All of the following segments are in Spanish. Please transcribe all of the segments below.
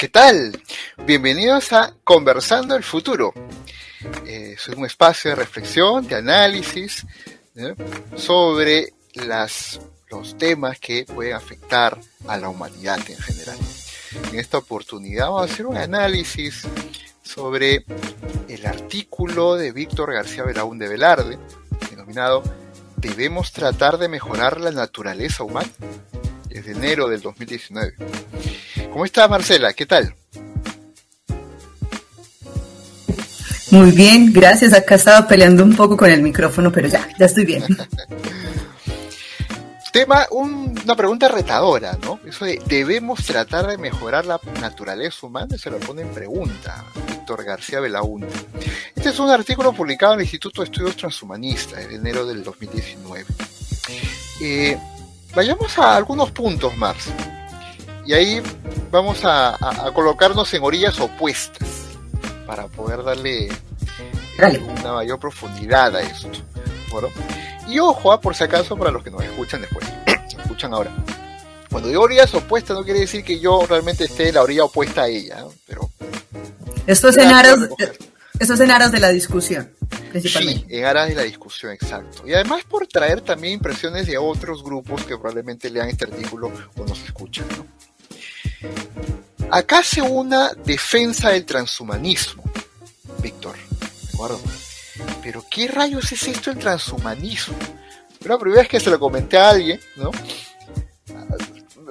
¿Qué tal? Bienvenidos a Conversando el Futuro. Eh, es un espacio de reflexión, de análisis sobre los temas que pueden afectar a la humanidad en general. En esta oportunidad vamos a hacer un análisis sobre el artículo de Víctor García Belaúnde Velarde, denominado Debemos tratar de mejorar la naturaleza humana, desde enero del 2019. ¿Cómo está Marcela? ¿Qué tal? Muy bien, gracias. Acá estaba peleando un poco con el micrófono, pero ya, ya estoy bien. Tema, una pregunta retadora, ¿no? Eso de, ¿debemos tratar de mejorar la naturaleza humana? Se lo pone en pregunta Víctor García Belaúnde. Este es un artículo publicado en el Instituto de Estudios Transhumanistas en enero del 2019. Eh, vayamos a algunos puntos más. Y ahí vamos a, colocarnos en orillas opuestas para poder darle una mayor profundidad a esto. Y ojo, ah, por si acaso, para los que nos escuchan después, escuchan ahora. Cuando digo orillas opuestas no quiere decir que yo realmente esté en la orilla opuesta a ella, pero... Esto es, en aras, esto es en aras de la discusión, principalmente. Sí, en aras de la discusión, exacto. Y además por traer también impresiones de otros grupos que probablemente lean este artículo o nos escuchan, ¿no? Acá hace una defensa del transhumanismo, Víctor, ¿de acuerdo? Pero ¿qué rayos es esto el transhumanismo? La primera vez que se lo comenté a alguien, ¿no?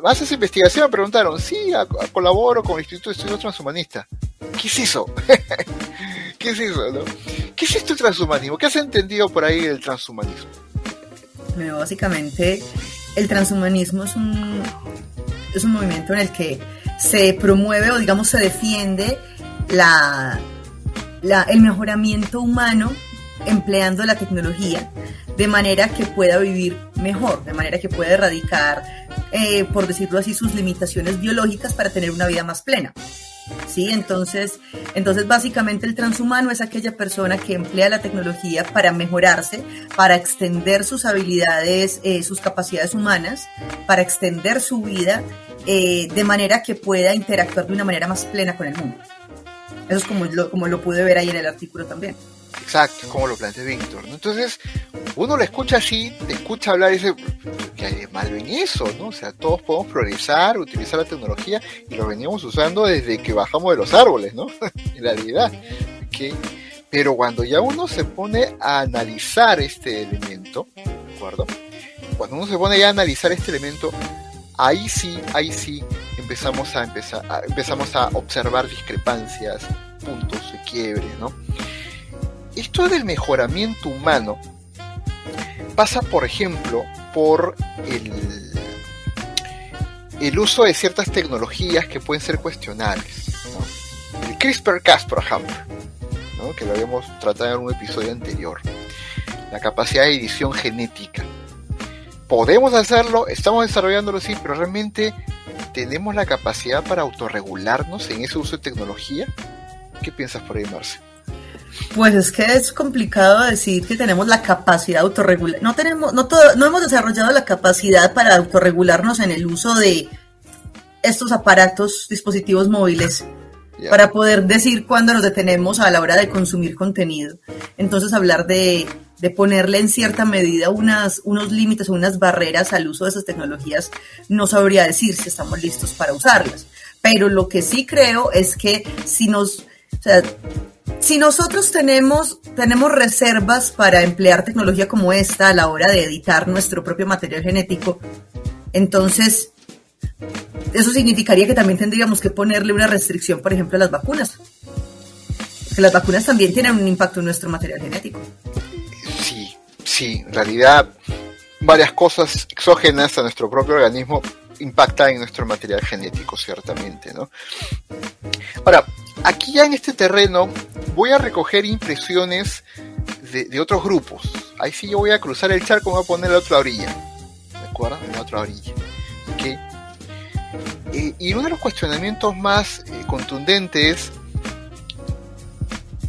Hace esa investigación me preguntaron, sí, colaboro con el Instituto de Estudios Transhumanistas. ¿Qué es eso? ¿Qué es eso, no? ¿Qué es esto transhumanismo? ¿Qué has entendido por ahí del transhumanismo? Bueno, básicamente el transhumanismo es un, es un movimiento en el que se promueve o digamos se defiende la, el mejoramiento humano empleando la tecnología de manera que pueda vivir mejor, de manera que pueda erradicar, eh, por decirlo así, sus limitaciones biológicas para tener una vida más plena. ¿Sí? Entonces, entonces, básicamente el transhumano es aquella persona que emplea la tecnología para mejorarse, para extender sus habilidades, eh, sus capacidades humanas, para extender su vida eh, de manera que pueda interactuar de una manera más plena con el mundo. Eso es como lo, como lo pude ver ahí en el artículo también. Exacto, como lo plantea Víctor. Entonces, uno lo escucha así, te escucha hablar y dice, ¿qué hay de malo en eso? ¿no? O sea, todos podemos progresar, utilizar la tecnología y lo venimos usando desde que bajamos de los árboles, ¿no? en realidad. Pero cuando ya uno se pone a analizar este elemento, ¿de acuerdo? Cuando uno se pone ya a analizar este elemento, ahí sí, ahí sí empezamos a, empezar, empezamos a observar discrepancias, puntos de quiebre, ¿no? Esto del mejoramiento humano pasa, por ejemplo, por el, uso de ciertas tecnologías que pueden ser cuestionables. El CRISPR-Cas, por ejemplo, que lo habíamos tratado en un episodio anterior. La capacidad de edición genética podemos hacerlo, estamos desarrollándolo, sí, pero realmente tenemos la capacidad para autorregularnos en ese uso de tecnología. ¿Qué piensas por ahí, Marce? Pues es que es complicado decir que tenemos la capacidad de autorregular. No tenemos, no, todo, no hemos desarrollado la capacidad para autorregularnos en el uso de estos aparatos, dispositivos móviles, para poder decir cuándo nos detenemos a la hora de consumir contenido. Entonces hablar de de ponerle en cierta medida unas, unos límites o unas barreras al uso de esas tecnologías, no sabría decir si estamos listos para usarlas. Pero lo que sí creo es que si nos, o sea, si nosotros tenemos, tenemos reservas para emplear tecnología como esta a la hora de editar nuestro propio material genético, entonces eso significaría que también tendríamos que ponerle una restricción, por ejemplo, a las vacunas. Que las vacunas también tienen un impacto en nuestro material genético sí, en realidad varias cosas exógenas a nuestro propio organismo impactan en nuestro material genético, ciertamente, ¿no? Ahora, aquí ya en este terreno voy a recoger impresiones de, otros grupos. Ahí sí yo voy a cruzar el charco, voy a poner la otra orilla. ¿De acuerdo? La otra orilla. Eh, y uno de los cuestionamientos más eh, contundentes es,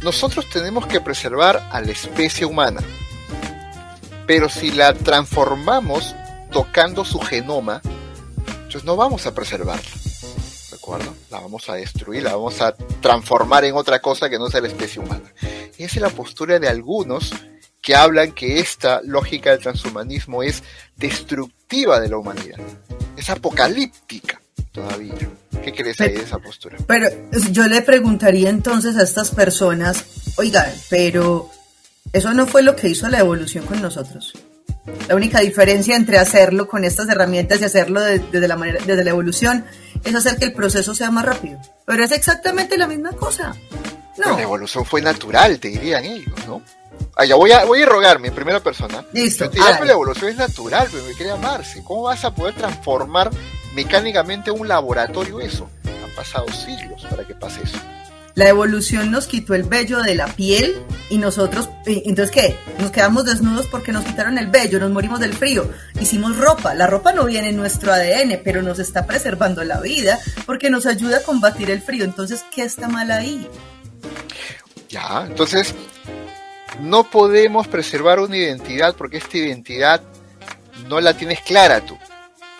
nosotros tenemos que preservar a la especie humana pero si la transformamos tocando su genoma, entonces no vamos a preservarla. acuerdo? La vamos a destruir, la vamos a transformar en otra cosa que no sea la especie humana. Y esa es la postura de algunos que hablan que esta lógica del transhumanismo es destructiva de la humanidad, es apocalíptica todavía. ¿Qué crees ahí de esa postura? Pero yo le preguntaría entonces a estas personas, oigan, pero eso no fue lo que hizo la evolución con nosotros. La única diferencia entre hacerlo con estas herramientas y hacerlo desde, la manera, desde la evolución es hacer que el proceso sea más rápido. Pero es exactamente la misma cosa. No. La evolución fue natural, te dirían ellos, ¿no? Ah, ya voy a, voy a rogarme en primera persona. Listo. Te diría la evolución es natural, pero me quiere amarse. ¿Cómo vas a poder transformar mecánicamente un laboratorio eso? Han pasado siglos para que pase eso. La evolución nos quitó el vello de la piel y nosotros, entonces ¿qué? Nos quedamos desnudos porque nos quitaron el vello, nos morimos del frío. Hicimos ropa, la ropa no viene en nuestro ADN, pero nos está preservando la vida porque nos ayuda a combatir el frío. Entonces, ¿qué está mal ahí? Ya, entonces no podemos preservar una identidad porque esta identidad no la tienes clara tú.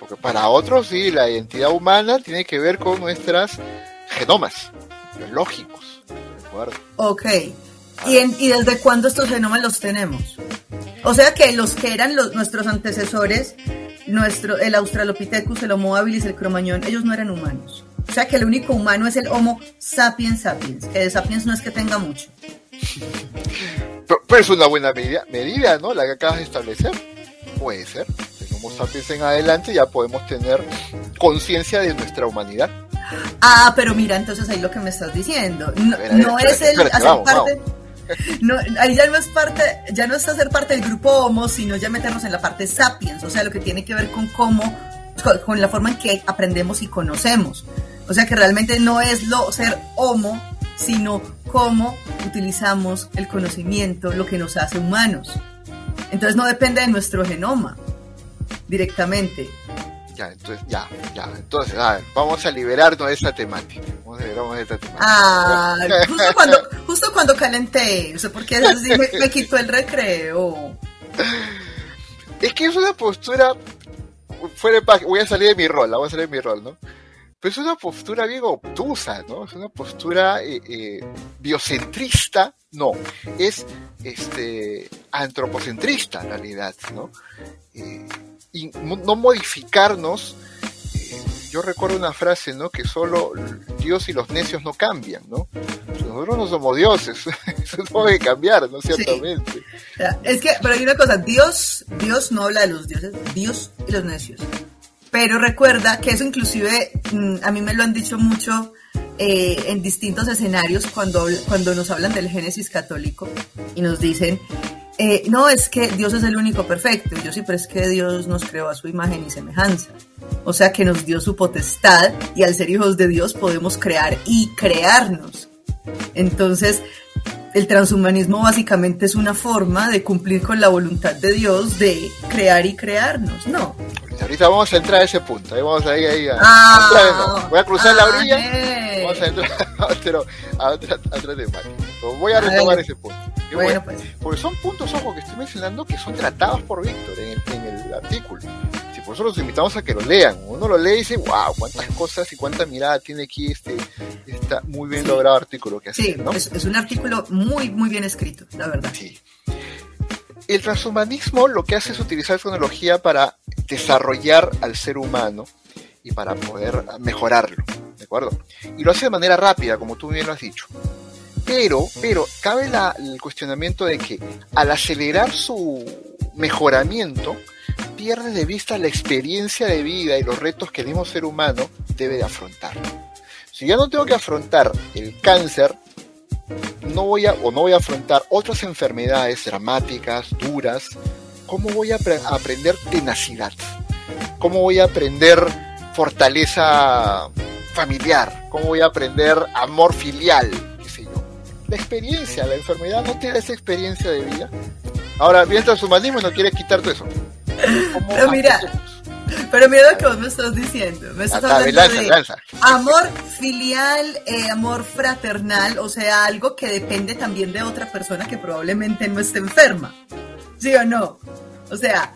Porque para otros sí, la identidad humana tiene que ver con nuestras genomas biológicos. ¿De acuerdo? Ok. ¿Y, ¿Y desde cuándo estos genomas los tenemos? O sea que los que eran los, nuestros antecesores, nuestro, el Australopithecus, el Homo habilis, el Cromañón, ellos no eran humanos. O sea que el único humano es el Homo sapiens sapiens, que de sapiens no es que tenga mucho. Pero, es una buena medida, medida, ¿no? La que acabas de establecer. Puede ser. De Homo sapiens en adelante ya podemos tener conciencia de nuestra humanidad. Ah, pero mira, entonces ahí lo que me estás diciendo. No, es el hacer parte. No, ahí ya no es parte, ya no es hacer parte del grupo Homo, sino ya meternos en la parte sapiens, o sea, lo que tiene que ver con cómo, con, la forma en que aprendemos y conocemos. O sea, que realmente no es lo ser Homo, sino cómo utilizamos el conocimiento, lo que nos hace humanos. Entonces no depende de nuestro genoma directamente, ya, entonces, ya, ya. Entonces, vamos a liberarnos de esta temática. Vamos a liberarnos de esta temática. Ah, justo cuando, justo cuando calenté, o sea, porque así me, me quitó el recreo. Es que es una postura fuera de voy a salir de mi rol, voy a salir de mi rol, ¿no? Pero es una postura bien obtusa, ¿no? Es una postura eh, eh, biocentrista, no, es este antropocentrista en realidad, ¿no? Eh, y no modificarnos. Eh, yo recuerdo una frase, ¿no? Que solo Dios y los necios no cambian, ¿no? Nosotros no somos dioses, eso no debe cambiar, ¿no? Ciertamente. Es que, pero hay una cosa, Dios, Dios no habla de los dioses, Dios y los necios. Pero recuerda que eso inclusive, mm, a mí me lo han dicho mucho eh, en distintos escenarios cuando, cuando nos hablan del Génesis católico y nos dicen eh, no, es que Dios es el único perfecto. yo sí, es que Dios nos creó a su imagen y semejanza. O sea que nos dio su potestad y al ser hijos de Dios podemos crear y crearnos. Entonces, el transhumanismo básicamente es una forma de cumplir con la voluntad de Dios de crear y crearnos, ¿no? Ahorita vamos a entrar a ese punto, ahí vamos ahí, ahí. Ah, voy a cruzar la orilla, vamos a entrar a, otro, a otra, temática. Voy a retomar ese punto. Bueno, pues. Porque son puntos, ojo, que estoy mencionando que son tratados por Víctor en el, en el artículo. Si por eso los invitamos a que lo lean. Uno lo lee y dice, wow, cuántas cosas y cuánta mirada tiene aquí este, está muy bien logrado artículo que hace, ¿no? es, es un artículo muy, muy bien escrito, la verdad. Sí. El transhumanismo lo que hace es utilizar tecnología para desarrollar al ser humano y para poder mejorarlo, ¿de acuerdo? Y lo hace de manera rápida, como tú bien lo has dicho. Pero, pero, cabe el cuestionamiento de que al acelerar su mejoramiento, pierde de vista la experiencia de vida y los retos que el mismo ser humano debe de afrontar. Si ya no tengo que afrontar el cáncer, no voy a, o no voy a afrontar otras enfermedades dramáticas, duras, ¿cómo voy a aprender tenacidad? ¿Cómo voy a aprender fortaleza familiar? ¿Cómo voy a aprender amor filial? la experiencia, la enfermedad no tiene esa experiencia de vida. Ahora, bien transhumanismo no quiere quitar todo eso. Pero mira, pero mira lo que vos me estás diciendo. Me estás hablando de amor filial, eh, amor fraternal, o sea, algo que depende también de otra persona que probablemente no esté enferma. ¿Sí o no? O sea,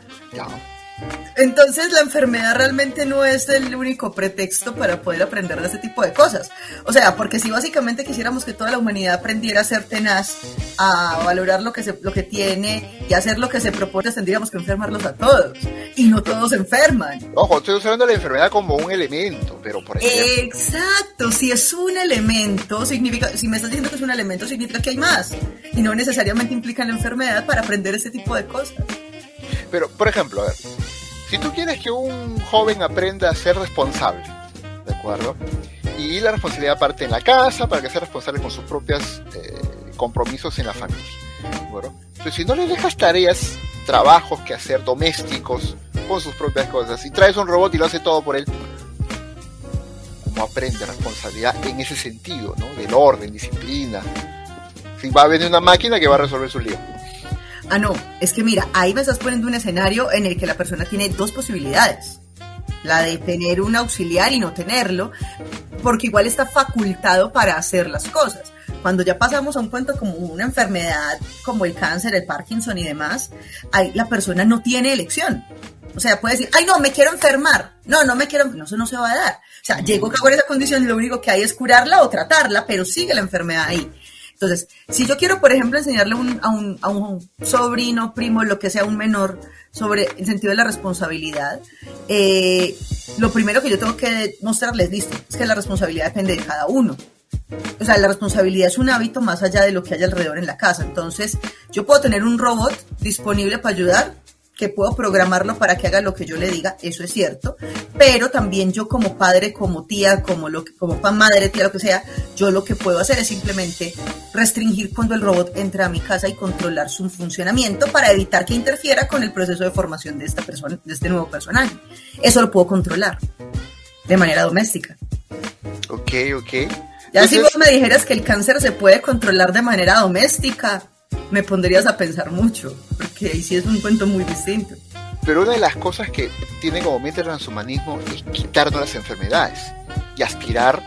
Entonces la enfermedad realmente no es el único pretexto para poder aprender de ese tipo de cosas. O sea, porque si básicamente quisiéramos que toda la humanidad aprendiera a ser tenaz, a valorar lo que, se, lo que tiene y hacer lo que se propone, tendríamos que enfermarlos a todos. Y no todos enferman. Ojo, estoy usando la enfermedad como un elemento, pero por ejemplo... Exacto, si es un elemento, significa, si me estás diciendo que es un elemento, significa que hay más. Y no necesariamente implica la enfermedad para aprender ese tipo de cosas. Pero, por ejemplo, a ver, si tú quieres que un joven aprenda a ser responsable, ¿de acuerdo? Y la responsabilidad parte en la casa para que sea responsable con sus propios eh, compromisos en la familia. ¿de Pero si no le dejas tareas, trabajos que hacer domésticos con sus propias cosas y traes un robot y lo hace todo por él, ¿cómo aprende responsabilidad en ese sentido, ¿no? Del orden, disciplina. Si va a venir una máquina que va a resolver su lío. Ah, no, es que mira, ahí me estás poniendo un escenario en el que la persona tiene dos posibilidades. La de tener un auxiliar y no tenerlo, porque igual está facultado para hacer las cosas. Cuando ya pasamos a un punto como una enfermedad como el cáncer, el Parkinson y demás, ahí la persona no tiene elección. O sea, puede decir, ay, no, me quiero enfermar. No, no me quiero, no, eso no se va a dar. O sea, llego con esa condición y lo único que hay es curarla o tratarla, pero sigue la enfermedad ahí. Entonces, si yo quiero, por ejemplo, enseñarle a, un, sobrino, primo, lo que sea, un menor, sobre el sentido de la responsabilidad, eh, lo primero que yo tengo que mostrarles, listo, es que la responsabilidad depende de cada uno. O sea, la responsabilidad es un hábito más allá de lo que hay alrededor en la casa. Entonces, yo puedo tener un robot disponible para ayudar, que puedo programarlo para que haga lo que yo le diga, eso es cierto, pero también yo como padre, como tía, como lo como madre, tía, lo que sea, yo lo que puedo hacer es simplemente restringir cuando el robot entra a mi casa y controlar su funcionamiento para evitar que interfiera con el proceso de formación de esta persona, de este nuevo personaje. Eso lo puedo controlar de manera doméstica. Ok, ok. Ya si vos me dijeras que el cáncer se puede controlar de manera doméstica, me pondrías a pensar mucho, porque ahí sí es un cuento muy distinto. Pero una de las cosas que tiene como mente el transhumanismo es quitarnos las enfermedades y aspirar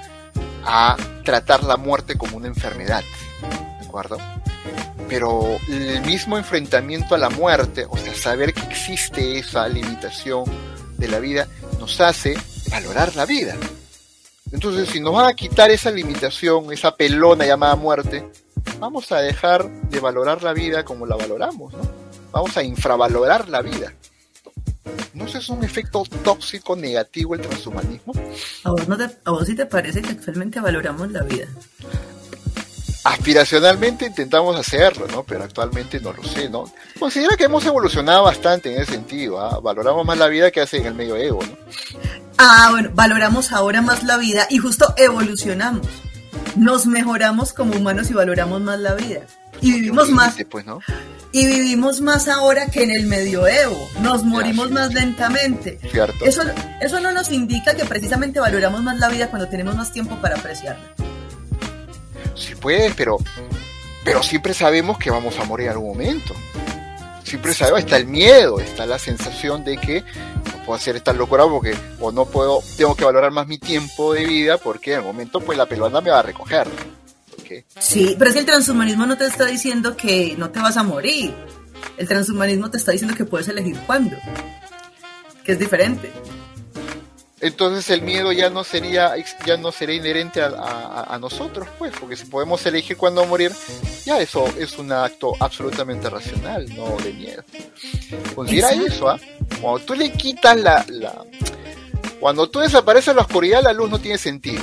a tratar la muerte como una enfermedad, ¿de acuerdo? Pero el mismo enfrentamiento a la muerte, o sea, saber que existe esa limitación de la vida, nos hace valorar la vida. Entonces, si nos van a quitar esa limitación, esa pelona llamada muerte, vamos a dejar de valorar la vida como la valoramos, ¿no? Vamos a infravalorar la vida. ¿No es un efecto tóxico negativo el transhumanismo? ¿A vos, no te, ¿A vos sí te parece que actualmente valoramos la vida? Aspiracionalmente intentamos hacerlo, ¿no? Pero actualmente no lo sé, ¿no? Considera que hemos evolucionado bastante en ese sentido, ¿ah? Valoramos más la vida que hace en el medio ego, ¿no? Ah, bueno, valoramos ahora más la vida y justo evolucionamos nos mejoramos como humanos y valoramos más la vida. Y vivimos más. Pues, ¿no? Y vivimos más ahora que en el medioevo. Nos morimos más lentamente. Cierto. Eso, eso no nos indica que precisamente valoramos más la vida cuando tenemos más tiempo para apreciarla. Sí, pues, pero, pero siempre sabemos que vamos a morir en algún momento. Siempre sabemos, está el miedo, está la sensación de que puedo hacer esta locura porque o no puedo, tengo que valorar más mi tiempo de vida porque en el momento pues la peluanda me va a recoger. Sí, pero es que el transhumanismo no te está diciendo que no te vas a morir. El transhumanismo te está diciendo que puedes elegir cuándo. Que es diferente entonces el miedo ya no sería ya no sería inherente a, nosotros pues porque si podemos elegir cuándo morir ya eso es un acto absolutamente racional no de miedo. Considera eso ¿ah? cuando tú le quitas la, la cuando tú desapareces la oscuridad la luz no tiene sentido.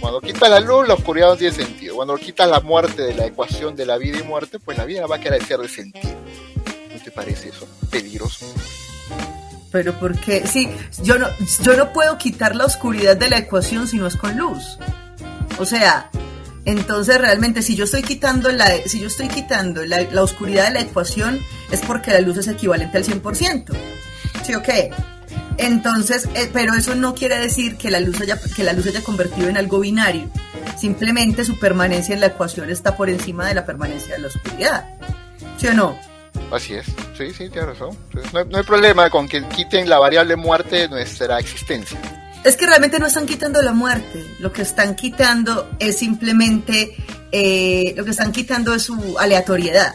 Cuando quitas la luz la oscuridad no tiene sentido. Cuando quitas la muerte de la ecuación de la vida y muerte pues la vida va a quedar de sentido. ¿no te parece eso peligroso pero porque sí, yo no, yo no puedo quitar la oscuridad de la ecuación si no es con luz. O sea, entonces realmente si yo estoy quitando la, si yo estoy quitando la, la oscuridad de la ecuación es porque la luz es equivalente al 100%. ¿Sí o qué? Entonces, eh, pero eso no quiere decir que la, luz haya, que la luz haya convertido en algo binario. Simplemente su permanencia en la ecuación está por encima de la permanencia de la oscuridad. ¿Sí o no? Así es, sí, sí, tiene razón. No hay, problema con que quiten la variable muerte de nuestra existencia. Es que realmente no están quitando la muerte, lo que están quitando es simplemente, eh, lo que están quitando es su aleatoriedad.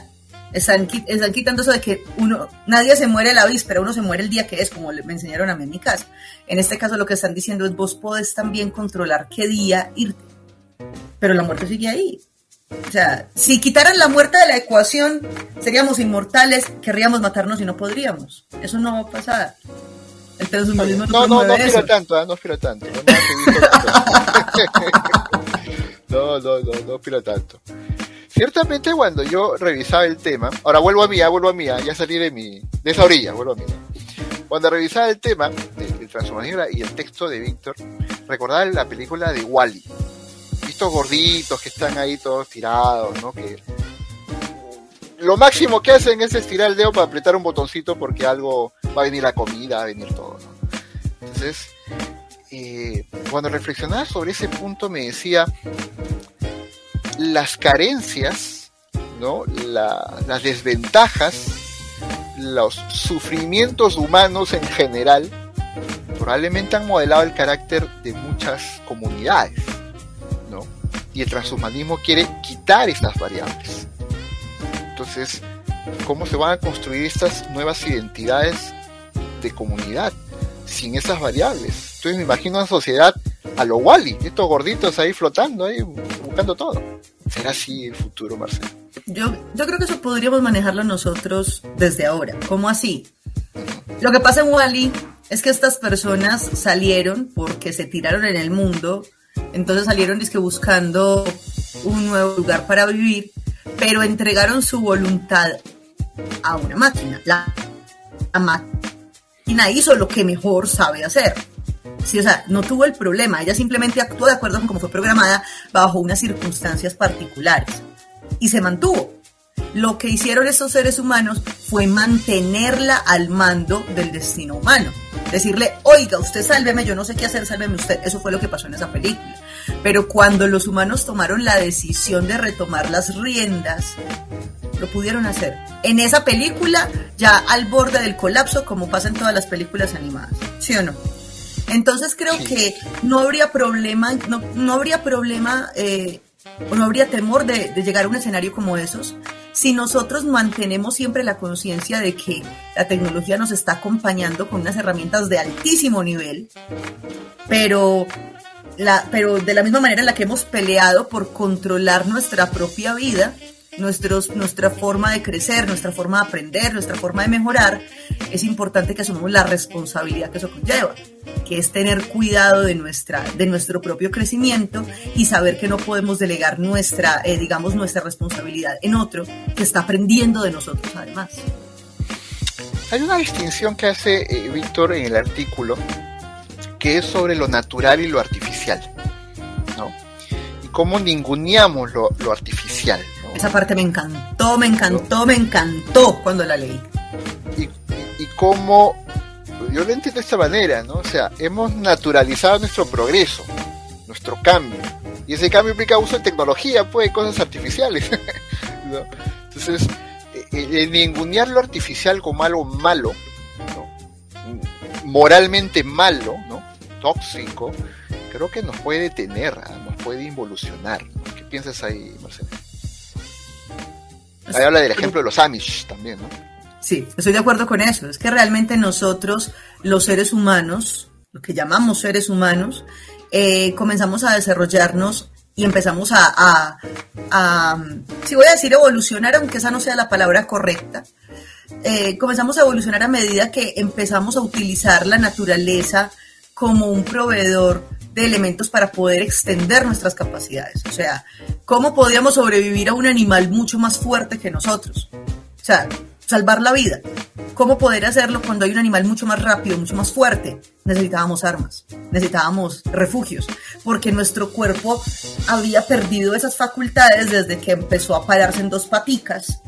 Están, están quitando eso de que uno, nadie se muere la víspera, uno se muere el día que es, como me enseñaron a mí en mi casa. En este caso lo que están diciendo es vos podés también controlar qué día irte, pero la muerte sigue ahí. O sea, si quitaran la muerte de la ecuación, seríamos inmortales, querríamos matarnos y no podríamos. Eso no va a pasar. El transhumanismo no, no, no, no aspiro tanto, ¿eh? no aspiro tanto. No, no, no, no aspiro tanto. Ciertamente cuando yo revisaba el tema, ahora vuelvo a mí, ya vuelvo a mí, ya salí de mi, de esa orilla, vuelvo a mí. Cuando revisaba el tema del transhumanismo y el texto de Víctor, recordaba la película de Wally. Estos gorditos que están ahí todos tirados, ¿no? Que lo máximo que hacen es estirar el dedo para apretar un botoncito porque algo va a venir la comida, va a venir todo, ¿no? Entonces, eh, cuando reflexionaba sobre ese punto me decía, las carencias, ¿no? las desventajas, los sufrimientos humanos en general, probablemente han modelado el carácter de muchas comunidades. Y el transhumanismo quiere quitar estas variables. Entonces, ¿cómo se van a construir estas nuevas identidades de comunidad sin esas variables? Entonces me imagino una sociedad a lo Wally, estos gorditos ahí flotando, ahí buscando todo. ¿Será así el futuro, Marcelo? Yo, yo creo que eso podríamos manejarlo nosotros desde ahora. ¿Cómo así? Lo que pasa en Wally es que estas personas salieron porque se tiraron en el mundo, entonces salieron que buscando un nuevo lugar para vivir, pero entregaron su voluntad a una máquina. La, la máquina hizo lo que mejor sabe hacer Sí, o sea, no tuvo el problema, ella simplemente actuó de acuerdo con cómo fue programada bajo unas circunstancias particulares y se mantuvo. Lo que hicieron estos seres humanos fue mantenerla al mando del destino humano. Decirle, oiga, usted sálveme, yo no sé qué hacer, sálveme usted. Eso fue lo que pasó en esa película. Pero cuando los humanos tomaron la decisión de retomar las riendas, lo pudieron hacer. En esa película, ya al borde del colapso, como pasa en todas las películas animadas. ¿Sí o no? Entonces creo que no habría problema, no, no habría problema eh, o no habría temor de, llegar a un escenario como esos si nosotros mantenemos siempre la conciencia de que la tecnología nos está acompañando con unas herramientas de altísimo nivel, pero la, pero de la misma manera en la que hemos peleado por controlar nuestra propia vida, nuestra forma de crecer, nuestra forma de aprender, nuestra forma de mejorar, es importante que asumamos la responsabilidad que eso conlleva, que es tener cuidado de, nuestra, de nuestro propio crecimiento y saber que no podemos delegar nuestra, eh, digamos, nuestra responsabilidad en otro que está aprendiendo de nosotros además. Hay una distinción que hace eh, Víctor en el artículo, que es sobre lo natural y lo artificial, ¿no? Y cómo ninguneamos lo, lo artificial, esa parte me encantó, me encantó, me encantó cuando la leí. Y, y, cómo, yo lo entiendo de esta manera, ¿no? O sea, hemos naturalizado nuestro progreso, nuestro cambio. Y ese cambio implica uso de tecnología, pues, cosas artificiales. Entonces, el ningunear lo artificial como algo malo, moralmente malo, ¿no? tóxico, creo que nos puede detener, ¿ah? nos puede involucionar. ¿Qué piensas ahí, Marcelo? Ahí habla del ejemplo de los Amish también, ¿no? Sí, estoy de acuerdo con eso. Es que realmente nosotros, los seres humanos, lo que llamamos seres humanos, eh, comenzamos a desarrollarnos y empezamos a, si voy a decir evolucionar, aunque esa no sea la palabra correcta, eh, comenzamos a evolucionar a medida que empezamos a utilizar la naturaleza como un proveedor de elementos para poder extender nuestras capacidades. O sea, ¿cómo podríamos sobrevivir a un animal mucho más fuerte que nosotros? O sea, salvar la vida. ¿Cómo poder hacerlo cuando hay un animal mucho más rápido, mucho más fuerte? Necesitábamos armas, necesitábamos refugios, porque nuestro cuerpo había perdido esas facultades desde que empezó a pararse en dos paticas.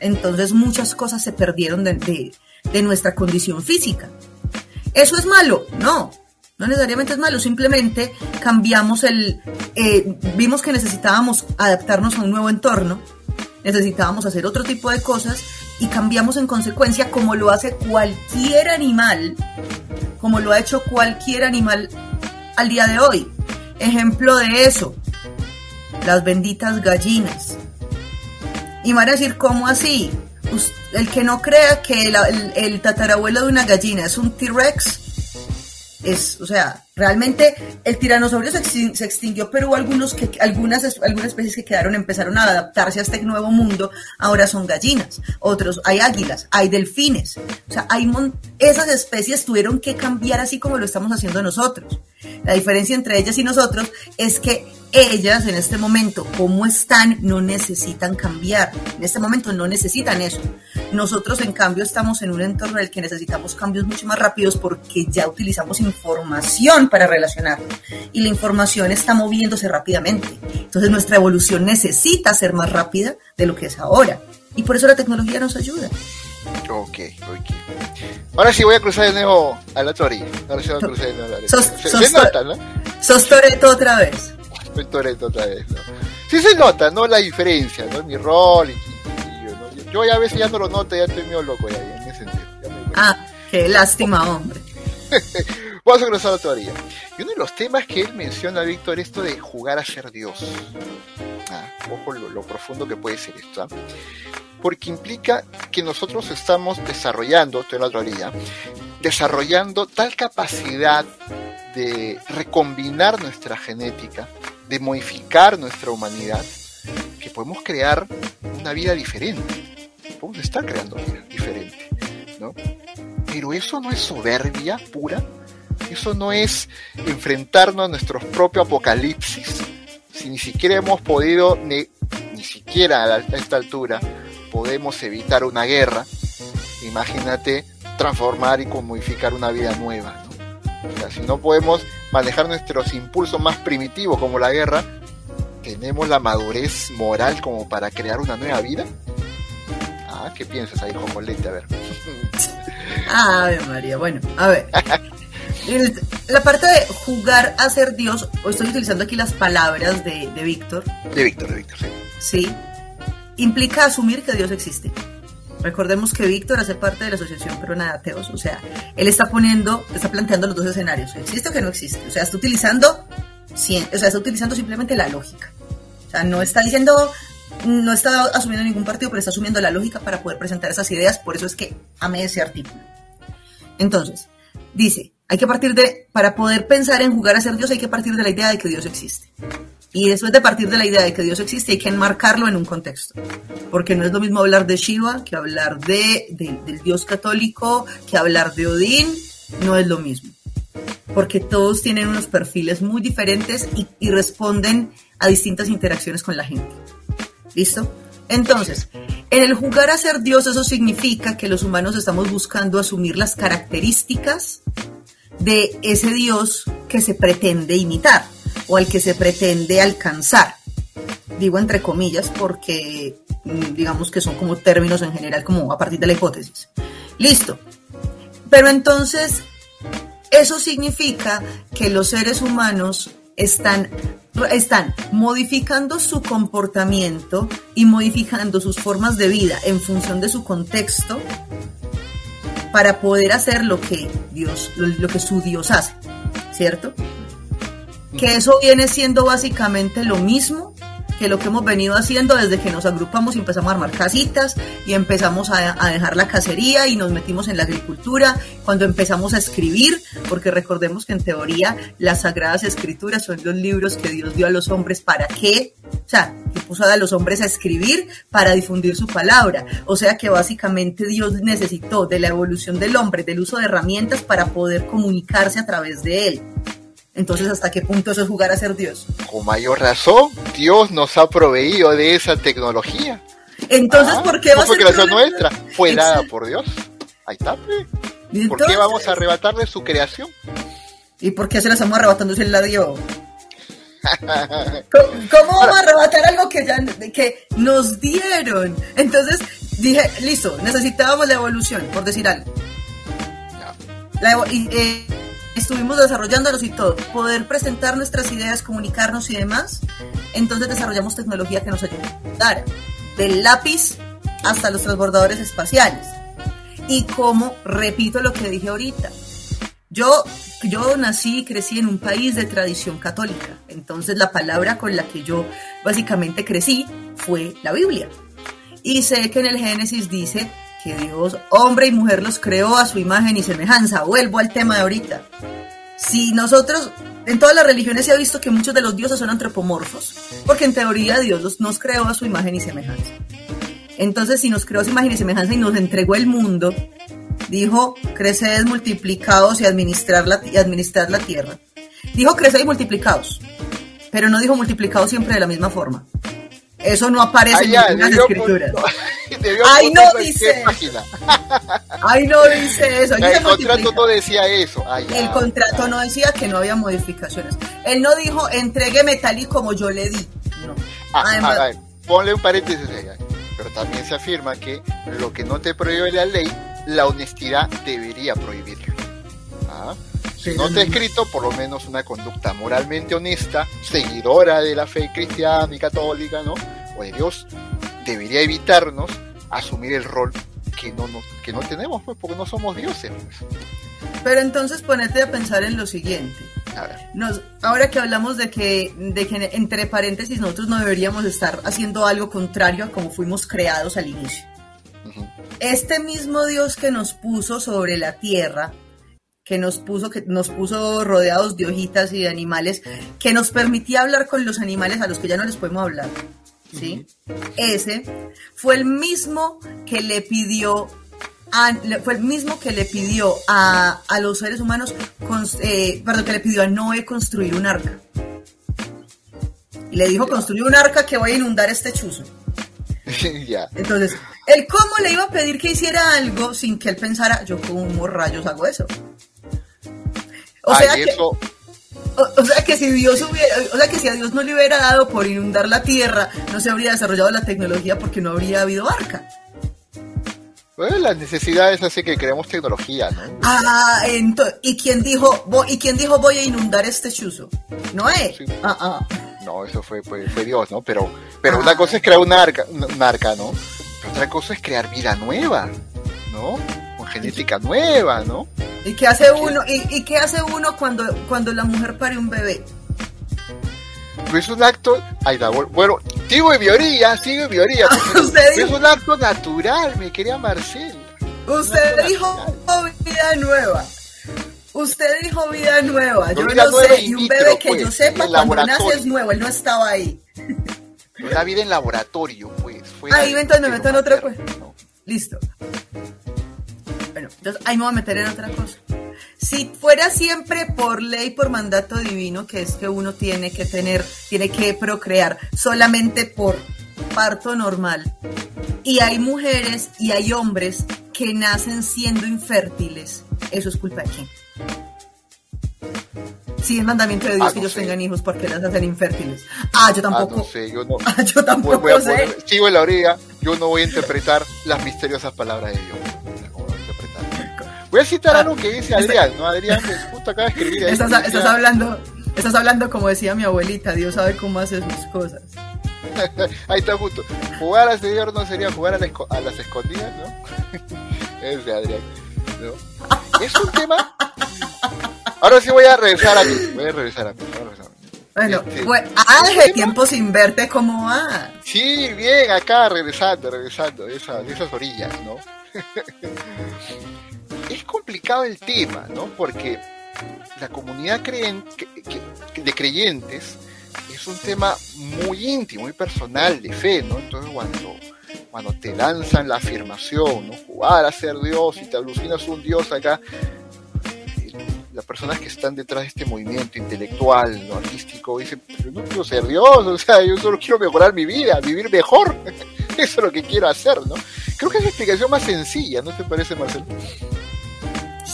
Entonces muchas cosas se perdieron de, de nuestra condición física. ¿Eso es malo? No, no necesariamente es malo, simplemente cambiamos el... Eh, vimos que necesitábamos adaptarnos a un nuevo entorno, necesitábamos hacer otro tipo de cosas y cambiamos en consecuencia como lo hace cualquier animal, como lo ha hecho cualquier animal al día de hoy. Ejemplo de eso, las benditas gallinas. Y van a decir, ¿cómo así? El que no crea que el, el tatarabuelo de una gallina es un T-Rex, es, o sea, realmente el tiranosaurio se, extinguió, pero algunos que, algunas, algunas especies que quedaron, empezaron a adaptarse a este nuevo mundo, ahora son gallinas, otros, hay águilas, hay delfines, o sea, hay esas especies tuvieron que cambiar así como lo estamos haciendo nosotros. La diferencia entre ellas y nosotros es que ellas en este momento, como están, no necesitan cambiar. En este momento no necesitan eso. Nosotros, en cambio, estamos en un entorno en el que necesitamos cambios mucho más rápidos porque ya utilizamos información para relacionarnos. Y la información está moviéndose rápidamente. Entonces, nuestra evolución necesita ser más rápida de lo que es ahora. Y por eso la tecnología nos ayuda. Ok, ok. Ahora sí voy a cruzar de nuevo a la orilla. Ahora sí voy a cruzar de nuevo a la sos, se, se nota, ¿no? Sos Toreto otra vez. Soy Toreto otra vez, ¿no? Sí se nota, ¿no? La diferencia, ¿no? Mi rol y, ¿no? Yo ya a veces ya no lo noto, ya estoy medio loco ya, en ese sentido. ah, qué lástima, hombre. Vamos a cruzar otra orilla. Y uno de los temas que él menciona, Víctor, esto de jugar a ser Dios. Ah, ojo lo, lo, profundo que puede ser esto. ¿ah? porque implica que nosotros estamos desarrollando, estoy en la orilla, desarrollando tal capacidad de recombinar nuestra genética, de modificar nuestra humanidad, que podemos crear una vida diferente. Podemos estar creando vida diferente, ¿no? Pero eso no es soberbia pura, eso no es enfrentarnos a nuestro propio apocalipsis, si ni siquiera hemos podido, ni, ni siquiera a esta altura, podemos evitar una guerra, imagínate transformar y modificar una vida nueva. Si no podemos manejar nuestros impulsos más primitivos como la guerra, ¿tenemos la madurez moral como para crear una nueva vida? Ah, ¿qué piensas ahí, Jojolete? A ver. Ah, María, bueno, a ver. la parte de jugar a ser Dios, o estoy utilizando aquí las palabras de, de Víctor. De Víctor, de Víctor, sí. Sí, implica asumir que Dios existe. Recordemos que Víctor hace parte de la Asociación Peruana de Ateos, o sea, él está poniendo, está planteando los dos escenarios, ¿existe o que no existe? O sea, está utilizando, o sea, está utilizando simplemente la lógica. O sea, no está diciendo, no está asumiendo ningún partido, pero está asumiendo la lógica para poder presentar esas ideas, por eso es que amé ese artículo. Entonces, dice, hay que partir de, para poder pensar en jugar a ser Dios, hay que partir de la idea de que Dios existe. Y después de partir de la idea de que Dios existe, hay que enmarcarlo en un contexto. Porque no es lo mismo hablar de Shiva que hablar de, del Dios católico, que hablar de Odín, no es lo mismo. Porque todos tienen unos perfiles muy diferentes y, y responden a distintas interacciones con la gente. ¿Listo? Entonces, en el jugar a ser Dios, eso significa que los humanos estamos buscando asumir las características de ese Dios que se pretende imitar o al que se pretende alcanzar. Digo entre comillas porque mm, digamos que son como términos en general, como a partir de la hipótesis. Listo. Pero entonces, eso significa que los seres humanos están, están modificando su comportamiento y modificando sus formas de vida en función de su contexto para poder hacer lo que Dios, lo que su Dios hace, ¿cierto? Que eso viene siendo básicamente lo mismo que lo que hemos venido haciendo desde que nos agrupamos y empezamos a armar casitas y empezamos a, dejar la cacería y nos metimos en la agricultura, cuando empezamos a escribir, porque recordemos que en teoría las sagradas escrituras son los libros que Dios dio a los hombres para qué, o sea, que puso a los hombres a escribir para difundir su palabra, o sea que básicamente Dios necesitó de la evolución del hombre, del uso de herramientas para poder comunicarse a través de él. Entonces, ¿hasta qué punto eso es jugar a ser Dios? Con mayor razón, Dios nos ha proveído de esa tecnología. Entonces, ¿por qué va a ser creación nuestra? Fue dada por Dios. Ahí está. ¿Por qué vamos a arrebatarle su creación? ¿Y por qué se la estamos arrebatando si la dio? ¿Cómo, vamos a arrebatar algo que ya que nos dieron? Entonces dije, listo, necesitábamos la evolución, por decir algo. La, y, eh, estuvimos desarrollándolos y todo, poder presentar nuestras ideas, comunicarnos y demás, entonces desarrollamos tecnología que nos ayudara, del lápiz hasta los transbordadores espaciales. Y como, repito lo que dije ahorita, yo, yo nací y crecí en un país de tradición católica, entonces la palabra con la que yo básicamente crecí fue la Biblia. Y sé que en el Génesis dice que Dios, hombre y mujer, los creó a su imagen y semejanza. Vuelvo al tema de ahorita. Si nosotros, en todas las religiones se ha visto que muchos de los dioses son antropomorfos, porque en teoría Dios nos creó a su imagen y semejanza. Entonces, si nos creó a su imagen y semejanza y nos entregó el mundo, dijo, creced, multiplicados y administrar la, y administrar la tierra. Dijo, creced y multiplicados, pero no dijo multiplicados siempre de la misma forma. Eso no aparece en ya, ninguna debió escritura. Debió Ay, no dice página. Ay, no dice eso. ahí El contrato no decía eso. Ah. El contrato no decía que no había modificaciones. Él no dijo, entrégueme tal y como yo le di. No. Ah, Además- a ver, ponle un paréntesis ahí. Pero también se afirma que lo que no te prohíbe la ley, la honestidad debería prohibirlo. Ah, Si no te ha no. escrito, por lo menos una conducta moralmente honesta, seguidora de la fe cristiana y católica, ¿no? O de Dios, debería evitarnos asumir el rol que no, no- que no tenemos, pues, porque no somos dioses. pues. Pero entonces ponete a pensar en lo siguiente. A ver, Nos, ahora que hablamos de que, de que entre paréntesis nosotros no deberíamos estar haciendo algo contrario a como fuimos creados al inicio. Este mismo Dios que nos puso sobre la tierra, que nos puso, que nos puso rodeados de hojitas y de animales, que nos permitía hablar con los animales a los que ya no les podemos hablar. ¿Sí? Ese fue el mismo que le pidió a- fue el mismo que le pidió a, a los seres humanos, eh, perdón, que le pidió a Noé construir un arca. Y le dijo, construir un arca que voy a inundar este chuzo. Entonces, él cómo le iba a pedir que hiciera algo sin que él pensara, yo como rayos hago eso. O Ay, sea, que, eso, o, o sea que si Dios hubiera, o sea que si a Dios no le hubiera dado por inundar la tierra, no se habría desarrollado la tecnología porque no habría habido arca. bueno, las necesidades hacen que creemos tecnología, ¿no? Ah, ento- ¿y quién dijo, vo- y quién dijo voy a inundar este chuzo? Noé. Sí. Ah, ah. No, eso fue, fue, fue Dios, ¿no? Pero, pero Ah. una cosa es crear una arca, una una arca, ¿no? Pero otra cosa es crear vida nueva, ¿no? Genética nueva, ¿no? ¿Y qué hace uno? ¿Y, y qué hace uno cuando, cuando la mujer pare un bebé? Pues es un acto, bu- bueno, sigo en mi orilla, sigo porque Usted es un acto natural, mi querida Marcela. Usted dijo vida nueva. Usted dijo vida nueva. Yo Vida no nueva sé. Y un bebé que pues, yo sepa cuando nace es nuevo. Él no estaba ahí. Una vida en laboratorio, pues. fue Ahí de- entonces me de meto en cosa. ¿no? Listo. Entonces ahí me voy a meter en otra cosa. Si fuera siempre por ley, por mandato divino, que es que uno tiene que tener, tiene que procrear solamente por parto normal, y hay mujeres y hay hombres que nacen siendo infértiles, ¿eso es culpa de quién? Sí, es mandamiento de Dios Ah, que no ellos sé. tengan hijos porque las hacen infértiles. Ah, yo Ah, tampoco. no sé, yo no. Ah, yo tampoco Voy, voy a sé. poner, sigo en la orilla, yo no voy a interpretar las misteriosas palabras de Dios. Voy a citar Ah, algo que dice Adrián, ¿no? Adrián, que justo acaba de escribir ahí. Estás, estás hablando, estás hablando como decía mi abuelita, Dios sabe cómo hace sus cosas. Ahí está justo. Jugar al señor no sería jugar a, la esco- a las escondidas, ¿no? es de Adrián. ¿no? Es un tema. Ahora sí voy a regresar a mí. Voy a regresar a mí. voy a regresar a mí. Bueno, Este, bueno, Ángel, tiempo sin verte, ¿cómo va? Sí, bien, acá regresando, regresando, de esas, de esas orillas, ¿no? es complicado el tema, ¿no? Porque la comunidad de creyentes es un tema muy íntimo, muy personal, de fe, ¿no? Entonces cuando, cuando te lanzan la afirmación, ¿no? Jugar a ser Dios y te alucinas un Dios acá, las personas que están detrás de este movimiento intelectual, artístico, dicen, pero no quiero ser Dios, o sea, yo solo quiero mejorar mi vida, vivir mejor. Eso es lo que quiero hacer, ¿no? Creo que es la explicación más sencilla, ¿no te parece, Marcelo?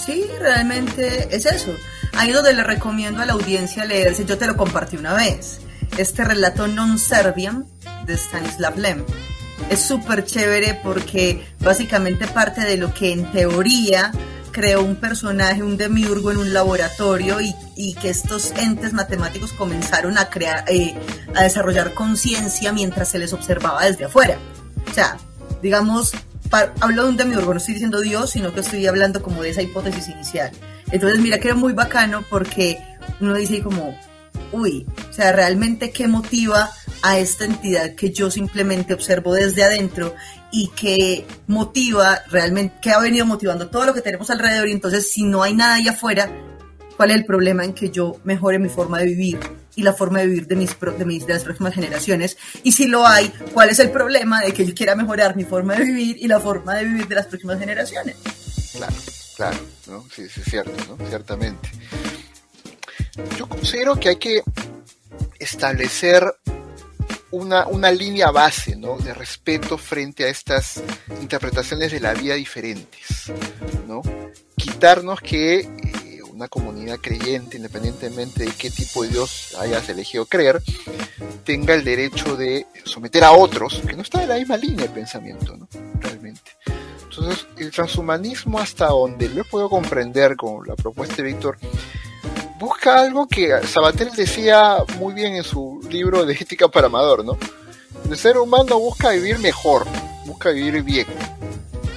Sí, realmente es eso. Ahí es donde le recomiendo a la audiencia leerse, yo te lo compartí una vez, este relato Non Serviam de Stanislav Lem. Es súper chévere porque básicamente parte de lo que en teoría creó un personaje, un demiurgo en un laboratorio y, y que estos entes matemáticos comenzaron a crear, eh, a desarrollar conciencia mientras se les observaba desde afuera. O sea, digamos, pa- hablo de un demiurgo, no estoy diciendo Dios, sino que estoy hablando como de esa hipótesis inicial. Entonces, mira que era muy bacano porque uno dice ahí como, uy, o sea, realmente qué motiva a esta entidad que yo simplemente observo desde adentro y que motiva realmente, que ha venido motivando todo lo que tenemos alrededor y entonces si no hay nada allá afuera, ¿cuál es el problema en que yo mejore mi forma de vivir y la forma de vivir de mis, de, mis, de las próximas generaciones? Y si lo hay, ¿cuál es el problema de que yo quiera mejorar mi forma de vivir y la forma de vivir de las próximas generaciones? Claro, claro, ¿no? Sí, sí es cierto, ¿no? Ciertamente. Yo considero que hay que establecer una, una línea base ¿no? de respeto frente a estas interpretaciones de la vida diferentes. ¿no? Quitarnos que eh, una comunidad creyente, independientemente de qué tipo de Dios hayas elegido creer, tenga el derecho de someter a otros que no están en la misma línea de pensamiento, ¿no? realmente. Entonces, el transhumanismo hasta donde lo puedo comprender con la propuesta de Víctor, busca algo que Sabatel decía muy bien en su libro de ética para amador, ¿no? El ser humano busca vivir mejor, busca vivir bien.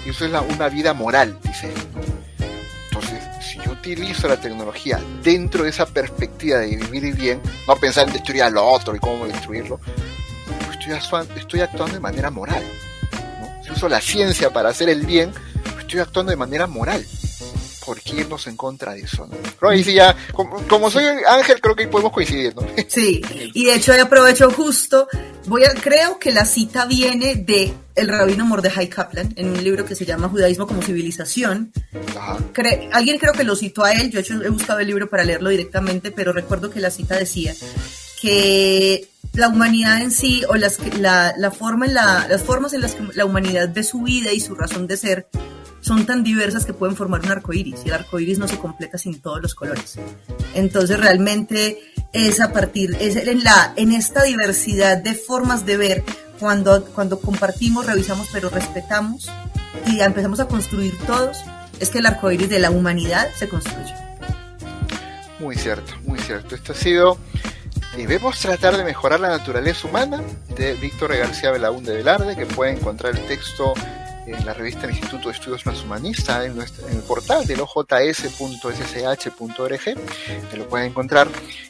Y eso es una vida moral, dice él. Utilizo la tecnología dentro de esa perspectiva de vivir bien, no pensar en destruir al otro y cómo destruirlo, estoy, actuando, de manera moral. Si uso la ciencia para hacer el bien, estoy actuando de manera moral. ¿Por qué irnos en contra de eso? ¿no? Pero ahí sí ya, como, soy Ángel, creo que ahí podemos coincidir, ¿no? Sí, y de hecho aprovecho justo, voy a, creo que la cita viene de el rabino Mordejai Kaplan, en un libro que se llama Judaísmo como civilización. alguien creo que lo citó a él, yo he buscado el libro para leerlo directamente, pero recuerdo que la cita decía que la humanidad en sí, o las, la, la forma en la, las formas en las que la humanidad ve su vida y su razón de ser, son tan diversas que pueden formar un arco iris y el arco iris no se completa sin todos los colores. Entonces realmente es a partir, es en, la, en esta diversidad de formas de ver, cuando, cuando compartimos, revisamos, pero respetamos y empezamos a construir todos, es que el arco iris de la humanidad se construye. Muy cierto, muy cierto. Esto ha sido Debemos tratar de mejorar la naturaleza humana de Víctor García Belaúnde Velarde, que puede encontrar el texto en la revista del Instituto de Estudios Transhumanistas, en, en el portal del ojs.ssh.org, que lo pueden encontrar.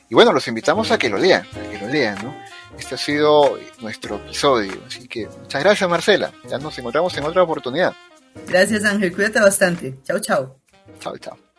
Y bueno, los invitamos a que lo lean, a que lo lean, ¿no? Este ha sido nuestro episodio, así que muchas gracias Marcela, ya nos encontramos en otra oportunidad. Gracias Ángel, cuídate bastante. Chao, chao. Chao, chao.